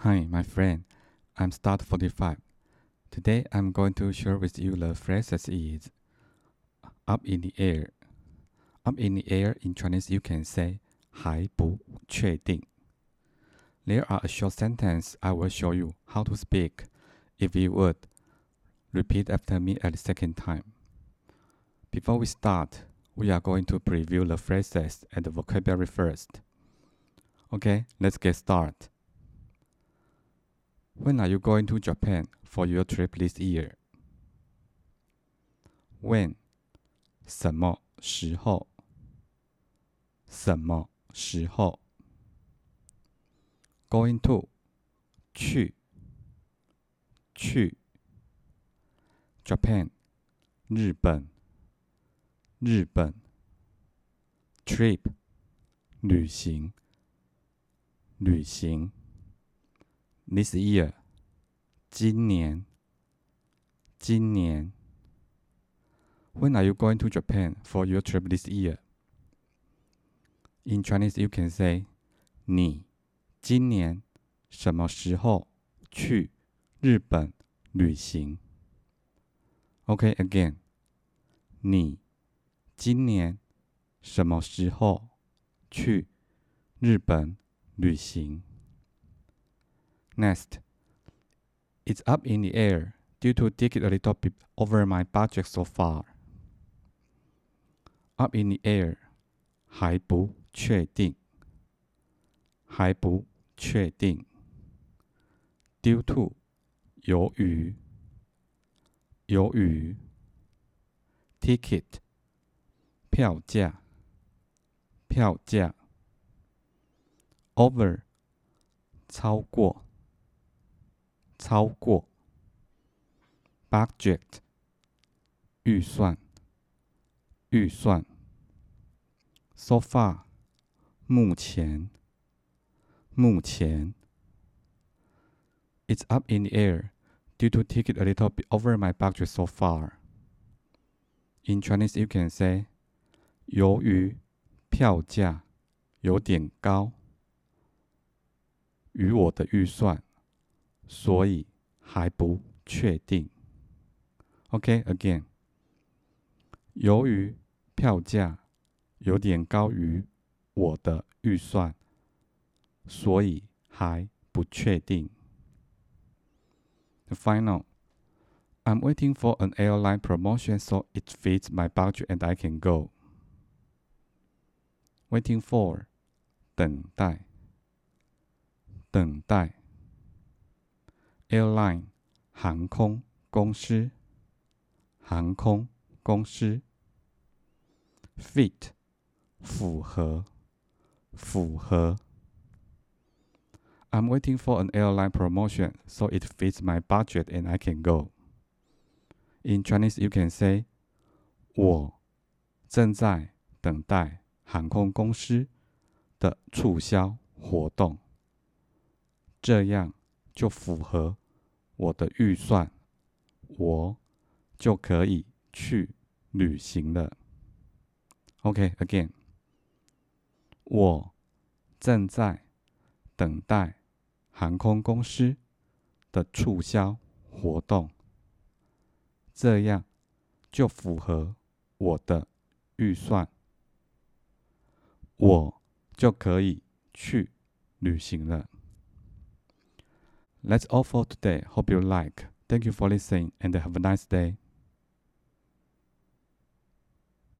Hi, my friend. I'm Start 45. Today I'm going to share with you the phrases is up in the air. Up in the air in Chinese you can say 还不确定. There are a short sentence I will show you how to speak. If you would repeat after me at the second time. Before we start, we are going to preview the phrases and the vocabulary first. Okay, let's get started. When are you going to Japan for your trip this year? When 什么时候？什么时候？Going to 去去 Japan 日本日本 Trip 旅行旅行 This year 今年今年 When are you going to Japan for your trip this year? In Chinese, you can say 你今年什么时候去日本旅行？OK, again. 你今年什么时候去日本旅行 ？Next, it's up in the air due to ticket a little bit over my budget so far. Up in the air 还不确定，还不确定。Due to 由于，由于。Ticket 票价，票价。Over 超过， 超过。Budget 预算，预算。So far 目前，目前。It's up in the air due to ticket a little bit over my budget so far. In Chinese, you can say，由于票价有点高，与我的预算， 所以还不确定。OK，again，由于票价有点高于我的预算，所以还不确定。Final。I'm waiting for an airline promotion so it fits my budget and I can go. Waiting for 等待等待 airline 航空公司航空公司 fit 符合符合 I'm waiting for an airline promotion so it fits my budget and I can go. In Chinese, you can say，我正在等待航空公司的促销活动，这样就符合我的预算，我就可以去旅行了。OK，again，我正在等待航空公司的促销活动。这样就符合我的预算，我就可以去旅行了。That's all for today. Hope you like. Thank you for listening and have a nice day.